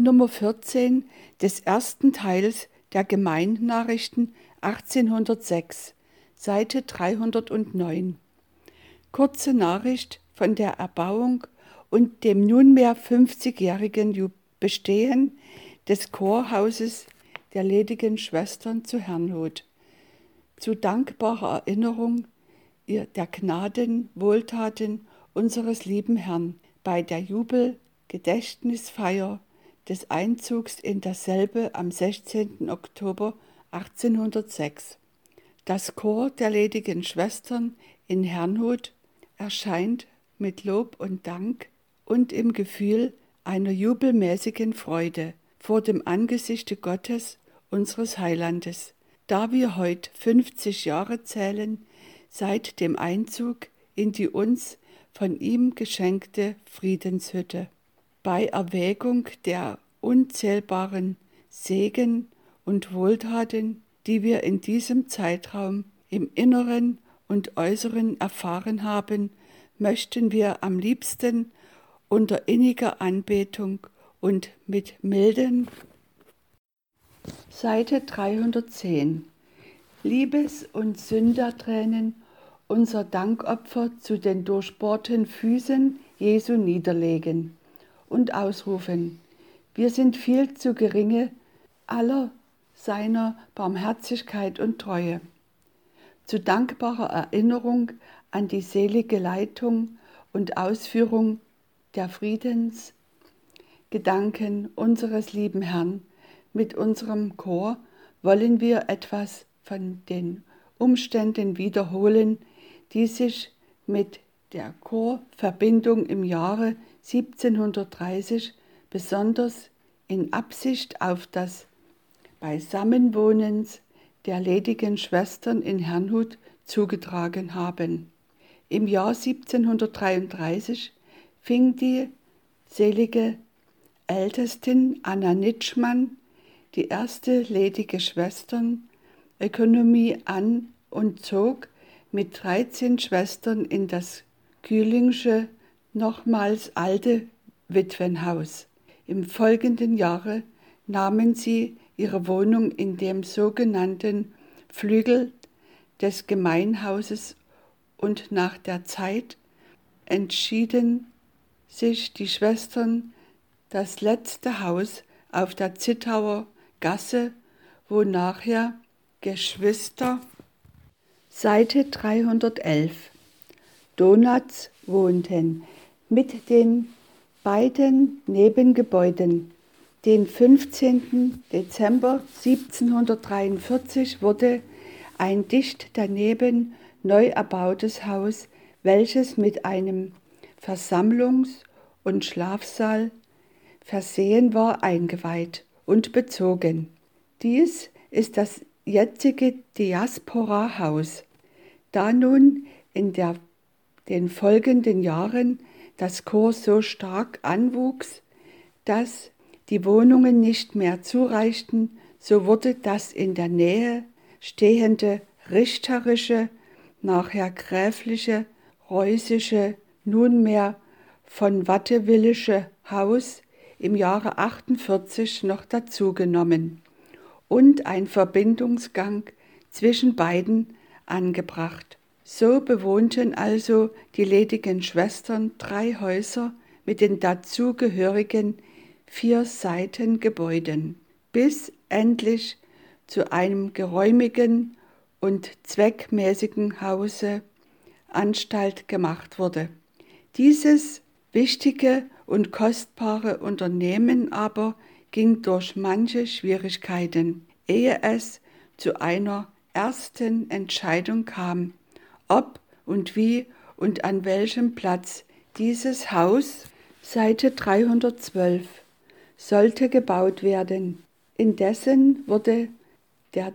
Nummer 14 des ersten Teils der Gemeinnachrichten 1806, Seite 309. Kurze Nachricht von der Erbauung und dem nunmehr 50-jährigen Bestehen des Chorhauses der ledigen Schwestern zu Herrnhut. Zu dankbarer Erinnerung der Gnaden, Wohltaten unseres lieben Herrn bei der Jubel-Gedächtnisfeier des Einzugs in dasselbe am 16. Oktober 1806. Das Chor der ledigen Schwestern in Herrnhut erscheint mit Lob und Dank und im Gefühl einer jubelmäßigen Freude vor dem Angesichte Gottes, unseres Heilandes, da wir heute 50 Jahre zählen seit dem Einzug in die uns von ihm geschenkte Friedenshütte. Bei Erwägung der unzählbaren Segen und Wohltaten, die wir in diesem Zeitraum im Inneren und Äußeren erfahren haben, möchten wir am liebsten unter inniger Anbetung und mit milden Seite 310 Liebes- und Sündertränen unser Dankopfer zu den durchbohrten Füßen Jesu niederlegen und ausrufen, wir sind viel zu geringe aller seiner Barmherzigkeit und Treue. Zu dankbarer Erinnerung an die selige Leitung und Ausführung der Friedensgedanken unseres lieben Herrn mit unserem Chor wollen wir etwas von den Umständen wiederholen, die sich mit der Chorverbindung im Jahre 1730 besonders in Absicht auf das Beisammenwohnens der ledigen Schwestern in Herrnhut zugetragen haben. Im Jahr 1733 fing die selige Ältestin Anna Nitschmann, die erste ledige Schwestern-Ökonomie an und zog mit 13 Schwestern in das Kühlingsche, nochmals alte Witwenhaus. Im folgenden Jahre nahmen sie ihre Wohnung in dem sogenannten Flügel des Gemeinhauses und nach der Zeit entschieden sich die Schwestern das letzte Haus auf der Zittauer Gasse, wo nachher Geschwister Seite 311 Donuts wohnten mit den beiden Nebengebäuden. Den 15. Dezember 1743 wurde ein dicht daneben neu erbautes Haus, welches mit einem Versammlungs- und Schlafsaal versehen war, eingeweiht und bezogen. Dies ist das jetzige Diaspora-Haus. Da nun in der, den folgenden Jahren das Chor so stark anwuchs, dass die Wohnungen nicht mehr zureichten, so wurde das in der Nähe stehende richterische, nachher gräfliche, reußische, nunmehr von Wattewillische Haus im Jahre 48 noch dazugenommen und ein Verbindungsgang zwischen beiden angebracht. So bewohnten also die ledigen Schwestern drei Häuser mit den dazugehörigen vier Seitengebäuden, bis endlich zu einem geräumigen und zweckmäßigen Hause Anstalt gemacht wurde. Dieses wichtige und kostbare Unternehmen aber ging durch manche Schwierigkeiten, ehe es zu einer ersten Entscheidung kam, ob und wie und an welchem Platz dieses Haus, Seite 312, sollte gebaut werden. Indessen wurde der,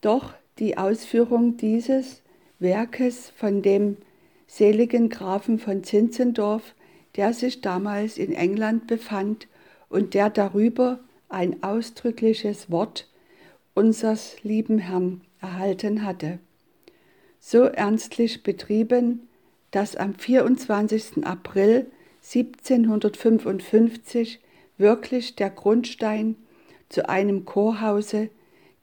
doch die Ausführung dieses Werkes von dem seligen Grafen von Zinzendorf, der sich damals in England befand und der darüber ein ausdrückliches Wort unseres lieben Herrn erhalten hatte so ernstlich betrieben, dass am 24. April 1755 wirklich der Grundstein zu einem Chorhause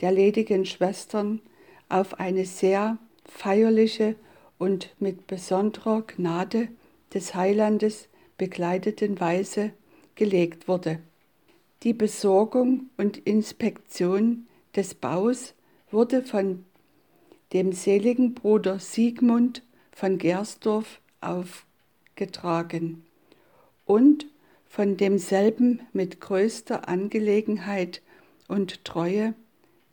der ledigen Schwestern auf eine sehr feierliche und mit besonderer Gnade des Heilandes begleiteten Weise gelegt wurde. Die Besorgung und Inspektion des Baus wurde von dem seligen Bruder Siegmund von Gersdorf aufgetragen und von demselben mit größter Angelegenheit und Treue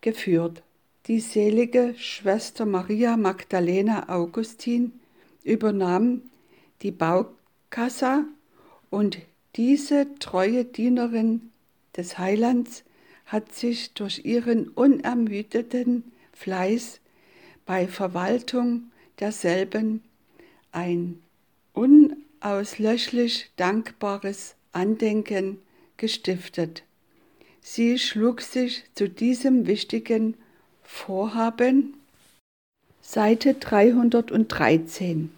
geführt. Die selige Schwester Maria Magdalena Augustin übernahm die Baukassa und diese treue Dienerin des Heilands hat sich durch ihren unermüdeten Fleiß bei Verwaltung derselben ein unauslöschlich dankbares Andenken gestiftet. Sie schlug sich zu diesem wichtigen Vorhaben Seite 313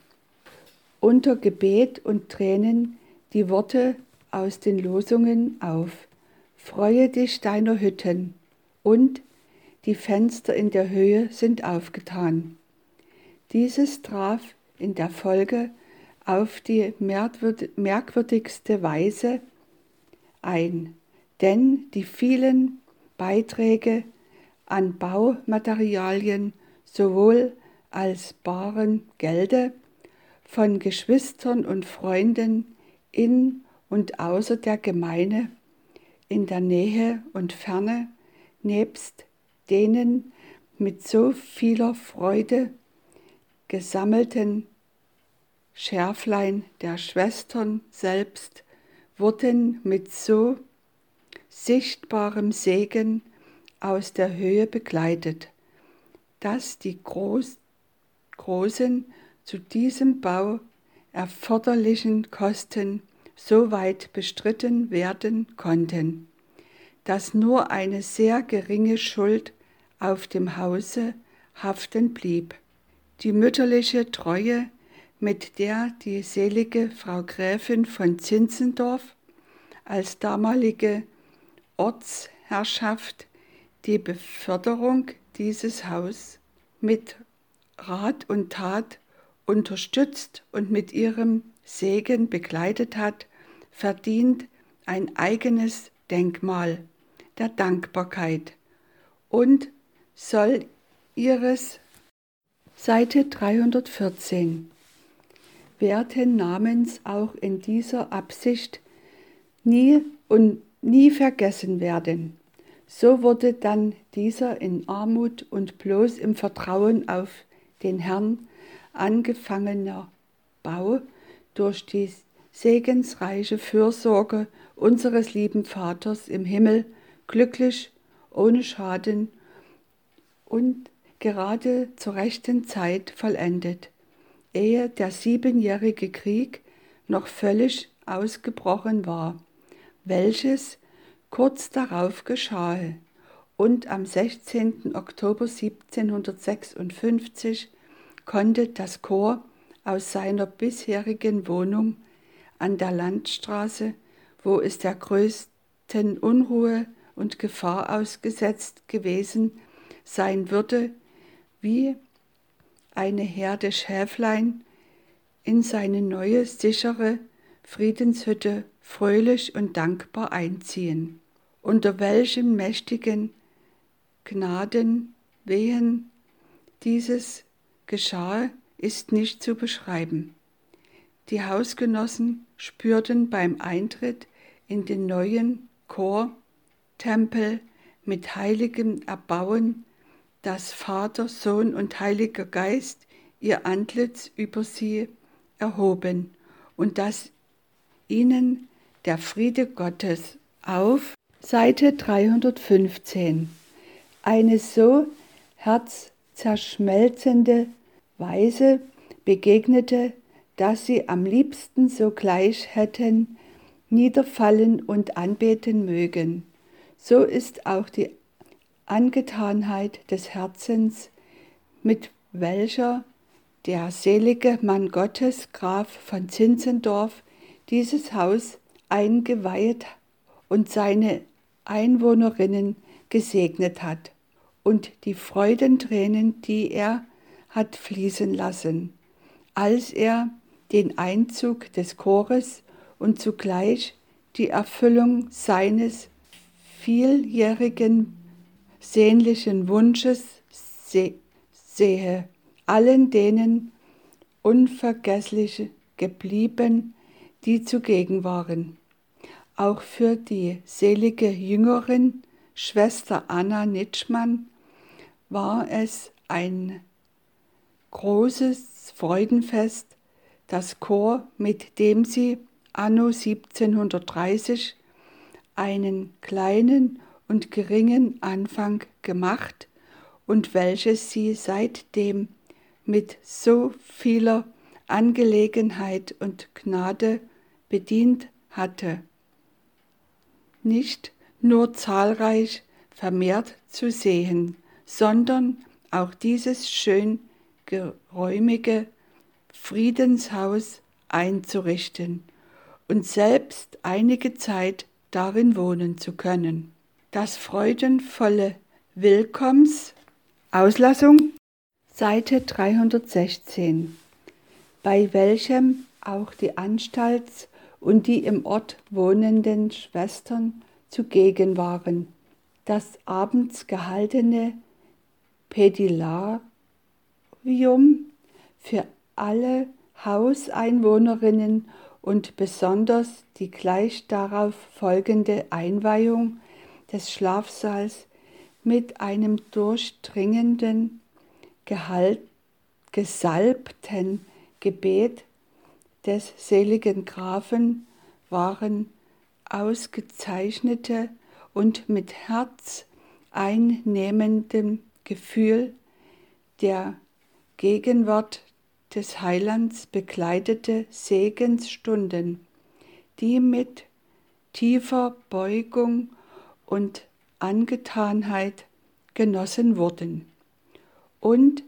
unter Gebet und Tränen die Worte aus den Losungen auf. Freue dich deiner Hütten und die Fenster in der Höhe sind aufgetan. Dieses traf in der Folge auf die merkwürdigste Weise ein, denn die vielen Beiträge an Baumaterialien sowohl als baren Gelde von Geschwistern und Freunden in und außer der Gemeinde, in der Nähe und Ferne, nebst denen mit so vieler Freude gesammelten Schärflein der Schwestern selbst wurden mit so sichtbarem Segen aus der Höhe begleitet, dass die groß, großen zu diesem Bau erforderlichen Kosten so weit bestritten werden konnten, dass nur eine sehr geringe Schuld auf dem Hause haften blieb. Die mütterliche Treue, mit der die selige Frau Gräfin von Zinzendorf als damalige Ortsherrschaft die Beförderung dieses Haus mit Rat und Tat unterstützt und mit ihrem Segen begleitet hat, verdient ein eigenes Denkmal der Dankbarkeit und soll ihres Seite 314 werten Namens auch in dieser Absicht nie und nie vergessen werden. So wurde dann dieser in Armut und bloß im Vertrauen auf den Herrn angefangener Bau durch die segensreiche Fürsorge unseres lieben Vaters im Himmel glücklich, ohne Schaden und gerade zur rechten Zeit vollendet, ehe der siebenjährige Krieg noch völlig ausgebrochen war, welches kurz darauf geschah und am 16. Oktober 1756 konnte das Chor aus seiner bisherigen Wohnung an der Landstraße, wo es der größten Unruhe und Gefahr ausgesetzt gewesen sein würde, wie eine Herde Schäflein in seine neue, sichere Friedenshütte fröhlich und dankbar einziehen, unter welchen mächtigen Gnaden wehen dieses geschah, ist nicht zu beschreiben. Die Hausgenossen spürten beim Eintritt in den neuen Chortempel mit heiligem Erbauen, dass Vater, Sohn und Heiliger Geist ihr Antlitz über sie erhoben und dass ihnen der Friede Gottes auf Seite 315 eine so herzzerschmelzende Weise begegnete, dass sie am liebsten sogleich hätten niederfallen und anbeten mögen. So ist auch die Angetanheit des Herzens, mit welcher der selige Mann Gottes, Graf von Zinzendorf, dieses Haus eingeweiht und seine Einwohnerinnen gesegnet hat und die Freudentränen, die er hat fließen lassen, als er den Einzug des Chores und zugleich die Erfüllung seines vieljährigen sehnlichen Wunsches sehe, allen denen unvergesslich geblieben, die zugegen waren. Auch für die selige Jüngerin Schwester Anna Nitschmann war es ein großes Freudenfest, das Chor, mit dem sie anno 1730 einen kleinen und geringen Anfang gemacht und welches sie seitdem mit so vieler Angelegenheit und Gnade bedient hatte. Nicht nur zahlreich vermehrt zu sehen, sondern auch dieses schön geräumige Friedenshaus einzurichten und selbst einige Zeit darin wohnen zu können. Das freudenvolle Willkommens Auslassung Seite 316, bei welchem auch die Anstalts- und die im Ort wohnenden Schwestern zugegen waren. Das abends gehaltene Pedilarium für alle Hauseinwohnerinnen und besonders die gleich darauf folgende Einweihung des Schlafsaals mit einem durchdringenden, gesalbten Gebet des seligen Grafen waren ausgezeichnete und mit herzeinnehmendem Gefühl der Gegenwart des Heilands bekleidete Segensstunden, die mit tiefer Beugung und Angetanheit genossen wurden und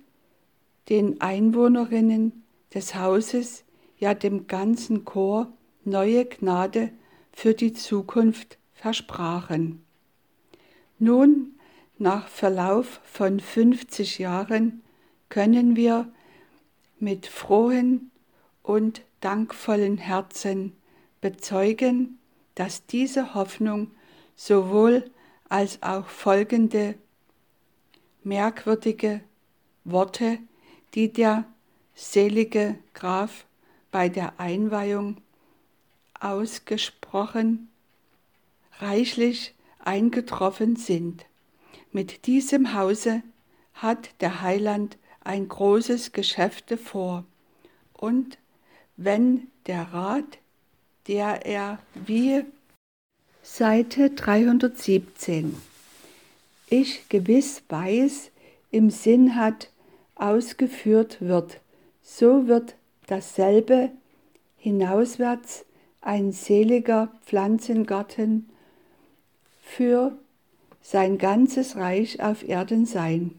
den Einwohnerinnen des Hauses, ja dem ganzen Chor, neue Gnade für die Zukunft versprachen. Nun, nach Verlauf von 50 Jahren, können wir mit frohen und dankvollen Herzen bezeugen, dass diese Hoffnung sowohl als auch folgende merkwürdige Worte, die der selige Graf bei der Einweihung ausgesprochen, reichlich eingetroffen sind. Mit diesem Hause hat der Heiland ein großes Geschäfte vor. Und wenn der Rat, der er wie Seite 317 ich gewiss weiß, im Sinn hat, ausgeführt wird, so wird dasselbe hinauswärts ein seliger Pflanzengarten für sein ganzes Reich auf Erden sein.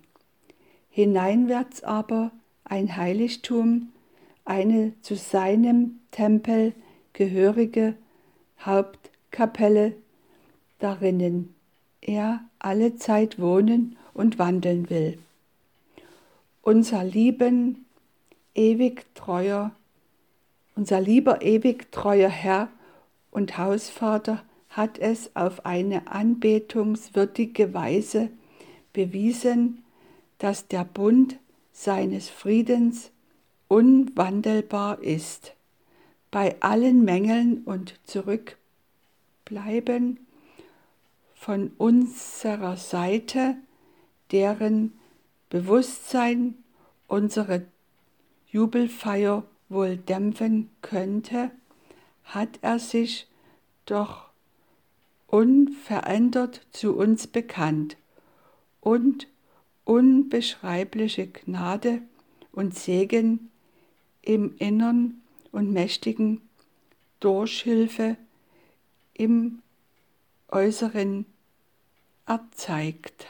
Hineinwärts aber ein Heiligtum, eine zu seinem Tempel gehörige Hauptkapelle, darinnen er alle Zeit wohnen und wandeln will. Unser lieben, ewig treuer, unser lieber ewig treuer Herr und Hausvater hat es auf eine anbetungswürdige Weise bewiesen, dass der Bund seines Friedens unwandelbar ist. Bei allen Mängeln und Zurückbleiben von unserer Seite, deren Bewusstsein unsere Jubelfeier wohl dämpfen könnte, hat er sich doch unverändert zu uns bekannt und unbeschreibliche Gnade und Segen im Innern und mächtigen Durchhilfe im Äußeren erzeigt.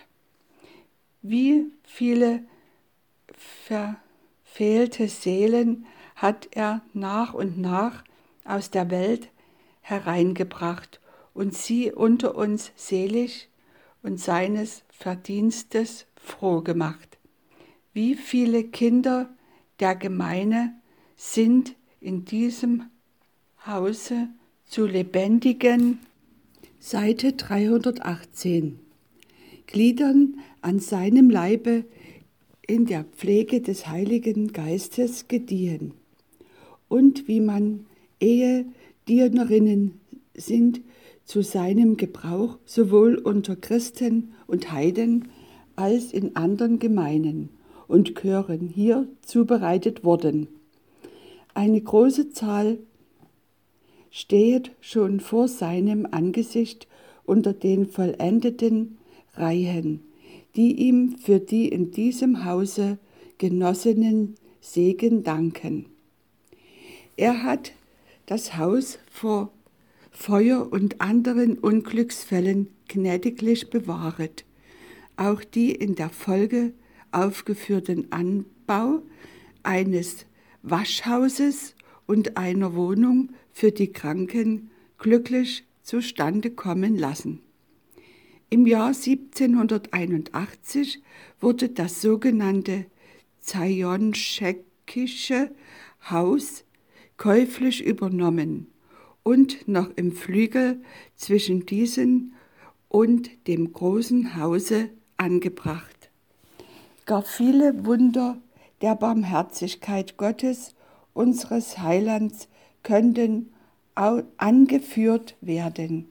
Wie viele verfehlte Seelen hat er nach und nach aus der Welt hereingebracht und sie unter uns selig und seines Verdienstes froh gemacht. Wie viele Kinder der Gemeine sind in diesem Hause zu lebendigen. Seite 318 Gliedern an seinem Leibe in der Pflege des Heiligen Geistes gediehen. Und wie man Ehe Dienerinnen sind zu seinem Gebrauch sowohl unter Christen und Heiden als in anderen Gemeinen und Chören hier zubereitet worden. Eine große Zahl stehet schon vor seinem Angesicht unter den vollendeten Reihen, die ihm für die in diesem Hause genossenen Segen danken. Er hat das Haus vor Feuer und anderen Unglücksfällen gnädiglich bewahret. Auch die in der Folge aufgeführten Anbau eines Waschhauses und einer Wohnung für die Kranken glücklich zustande kommen lassen. Im Jahr 1781 wurde das sogenannte Zionschekische Haus käuflich übernommen und noch im Flügel zwischen diesen und dem großen Hause angebracht. Gar viele Wunder der Barmherzigkeit Gottes, unseres Heilands, könnten angeführt werden,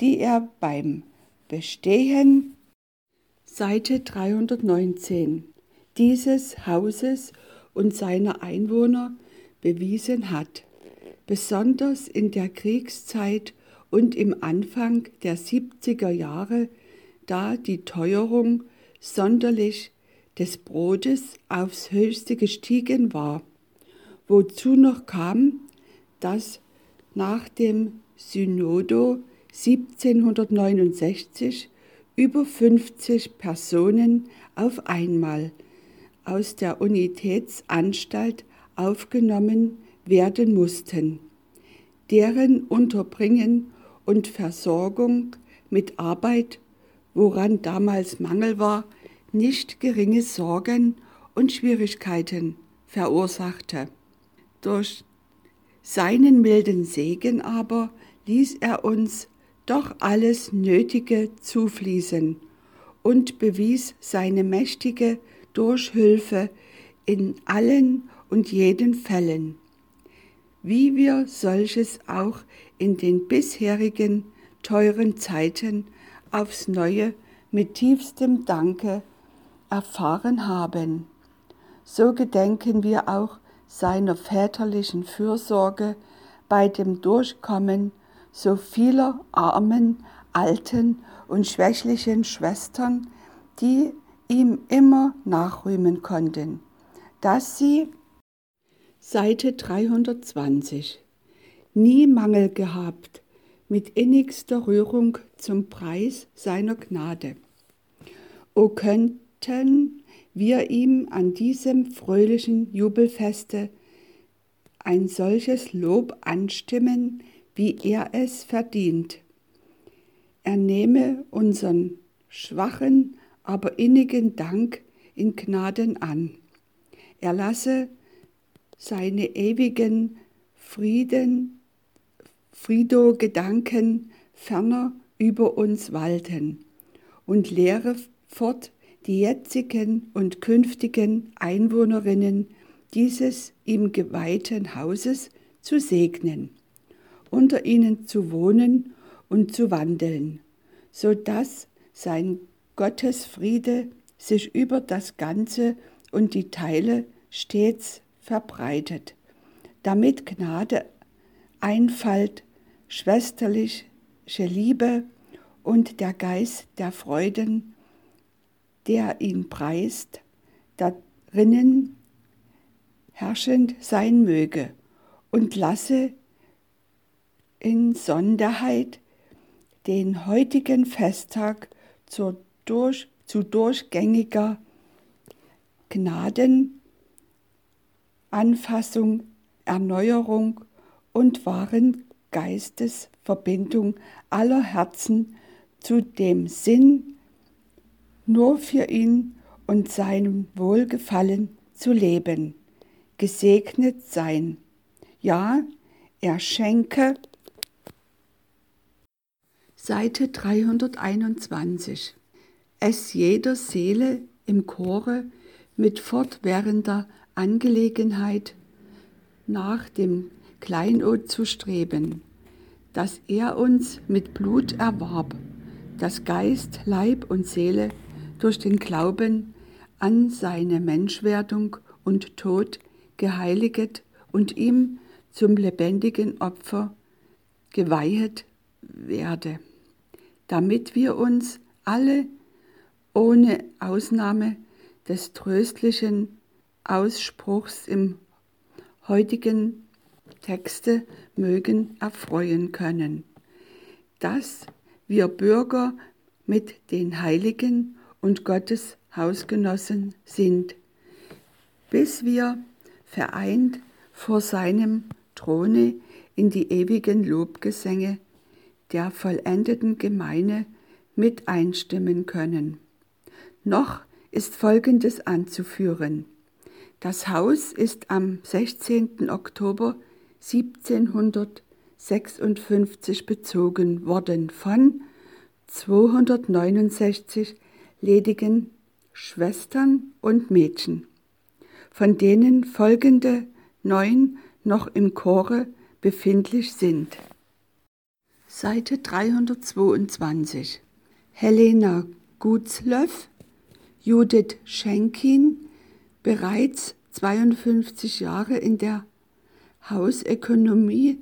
die er beim Bestehen Seite 319 dieses Hauses und seiner Einwohner bewiesen hat besonders in der Kriegszeit und im Anfang der 70er Jahre, da die Teuerung sonderlich des Brotes aufs höchste gestiegen war, wozu noch kam, dass nach dem Synodo 1769 über 50 Personen auf einmal aus der Unitätsanstalt aufgenommen werden mussten, deren Unterbringen und Versorgung mit Arbeit, woran damals Mangel war, nicht geringe Sorgen und Schwierigkeiten verursachte. Durch seinen milden Segen aber ließ er uns doch alles Nötige zufließen und bewies seine mächtige Durchhülfe in allen und jeden Fällen wie wir solches auch in den bisherigen teuren Zeiten aufs neue mit tiefstem Danke erfahren haben. So gedenken wir auch seiner väterlichen Fürsorge bei dem Durchkommen so vieler armen, alten und schwächlichen Schwestern, die ihm immer nachrühmen konnten, dass sie Seite 320. Nie Mangel gehabt, mit innigster Rührung zum Preis seiner Gnade. O könnten wir ihm an diesem fröhlichen Jubelfeste ein solches Lob anstimmen, wie er es verdient. Er nehme unseren schwachen, aber innigen Dank in Gnaden an. Er lasse seine ewigen Frieden, Friedo-Gedanken ferner über uns walten und lehre fort die jetzigen und künftigen Einwohnerinnen dieses ihm geweihten Hauses zu segnen, unter ihnen zu wohnen und zu wandeln, so dass sein Gottesfriede sich über das Ganze und die Teile stets verbreitet, damit Gnade, Einfalt, schwesterliche Liebe und der Geist der Freuden, der ihn preist, darinnen herrschend sein möge und lasse in Sonderheit den heutigen Festtag zur durch, zu durchgängiger Gnaden Anfassung, Erneuerung und wahren Geistes Verbindung aller Herzen zu dem Sinn, nur für ihn und seinem Wohlgefallen zu leben, gesegnet sein. Ja, er schenke Seite 321. Es jeder Seele im Chore mit fortwährender Angelegenheit nach dem Kleinod zu streben, das er uns mit Blut erwarb, das Geist, Leib und Seele durch den Glauben an seine Menschwerdung und Tod geheiliget und ihm zum lebendigen Opfer geweihet werde, damit wir uns alle ohne Ausnahme des tröstlichen Ausspruchs im heutigen Texte mögen erfreuen können, dass wir Bürger mit den Heiligen und Gottes Hausgenossen sind, bis wir vereint vor seinem Throne in die ewigen Lobgesänge der vollendeten Gemeine mit einstimmen können. Noch ist Folgendes anzuführen. Das Haus ist am 16. Oktober 1756 bezogen worden von 269 ledigen Schwestern und Mädchen, von denen folgende neun noch im Chore befindlich sind. Seite 322 Helena Gutzlöff, Judith Schenkin, bereits 52 Jahre in der Hausökonomie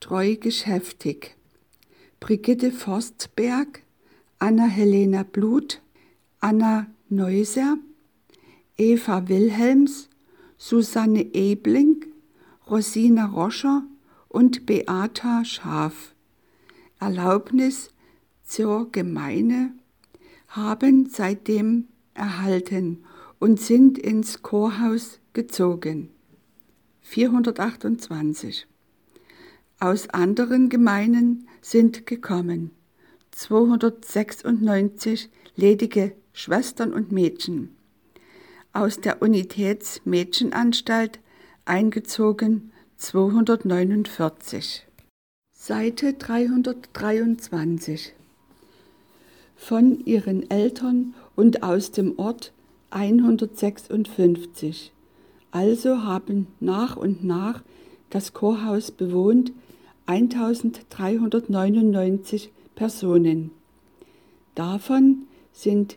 treu geschäftig. Brigitte Forstberg, Anna-Helena Blut, Anna Neuser, Eva Wilhelms, Susanne Ebling, Rosina Roscher und Beata Schaf. Erlaubnis zur Gemeine haben seitdem erhalten und sind ins Chorhaus gezogen. 428. Aus anderen Gemeinen sind gekommen 296 ledige Schwestern und Mädchen. Aus der Unitätsmädchenanstalt eingezogen 249. Seite 323. Von ihren Eltern und aus dem Ort 156. Also haben nach und nach das Chorhaus bewohnt 1399 Personen. Davon sind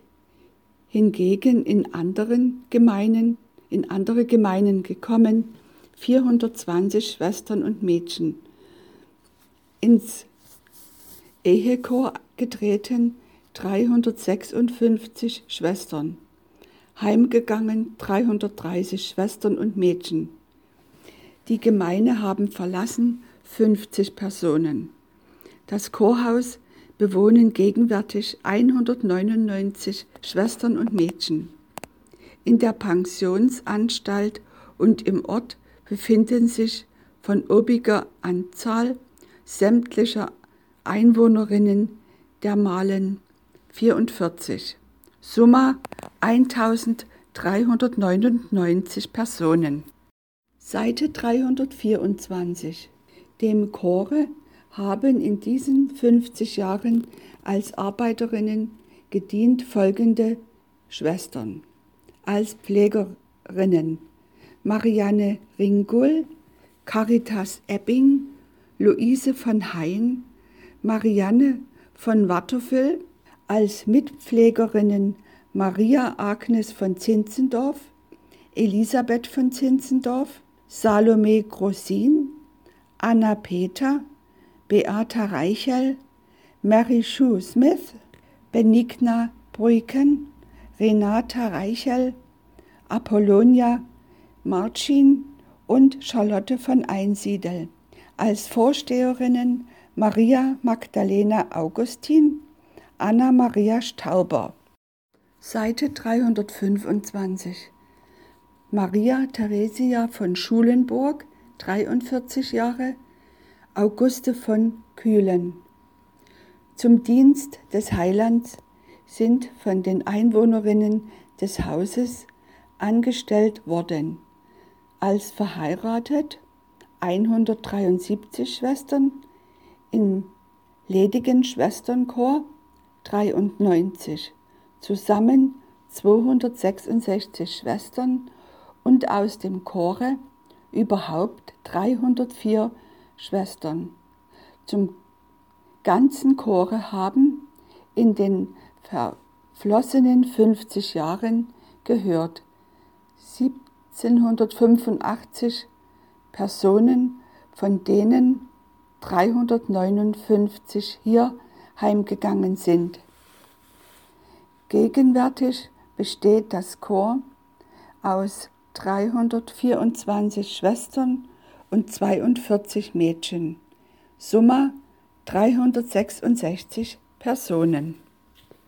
hingegen in anderen Gemeinen, in andere Gemeinen gekommen 420 Schwestern und Mädchen. Ins Ehechor getreten 356 Schwestern heimgegangen 330 Schwestern und Mädchen. Die Gemeine haben verlassen 50 Personen. Das Chorhaus bewohnen gegenwärtig 199 Schwestern und Mädchen. In der Pensionsanstalt und im Ort befinden sich von obiger Anzahl sämtlicher Einwohnerinnen der Malen 44. Summa 1399 Personen. Seite 324. Dem Chore haben in diesen 50 Jahren als Arbeiterinnen gedient folgende Schwestern. Als Pflegerinnen Marianne Ringul, Caritas Ebbing, Luise von Hain, Marianne von Watterfüll, als Mitpflegerinnen Maria Agnes von Zinzendorf, Elisabeth von Zinzendorf, Salome Grossin, Anna Peter, Beata Reichel, Mary Sue Smith, Benigna Bruyken, Renata Reichel, Apollonia Marcin und Charlotte von Einsiedel. Als Vorsteherinnen Maria Magdalena Augustin, Anna Maria Stauber. Seite 325. Maria Theresia von Schulenburg, 43 Jahre, Auguste von Kühlen. Zum Dienst des Heilands sind von den Einwohnerinnen des Hauses angestellt worden. Als verheiratet 173 Schwestern, im ledigen Schwesternchor 93, zusammen 266 Schwestern und aus dem Chore überhaupt 304 Schwestern. Zum ganzen Chore haben in den verflossenen 50 Jahren gehört 1785 Personen, von denen 359 hier heimgegangen sind. Gegenwärtig besteht das Chor aus 324 Schwestern und 42 Mädchen. Summa 366 Personen.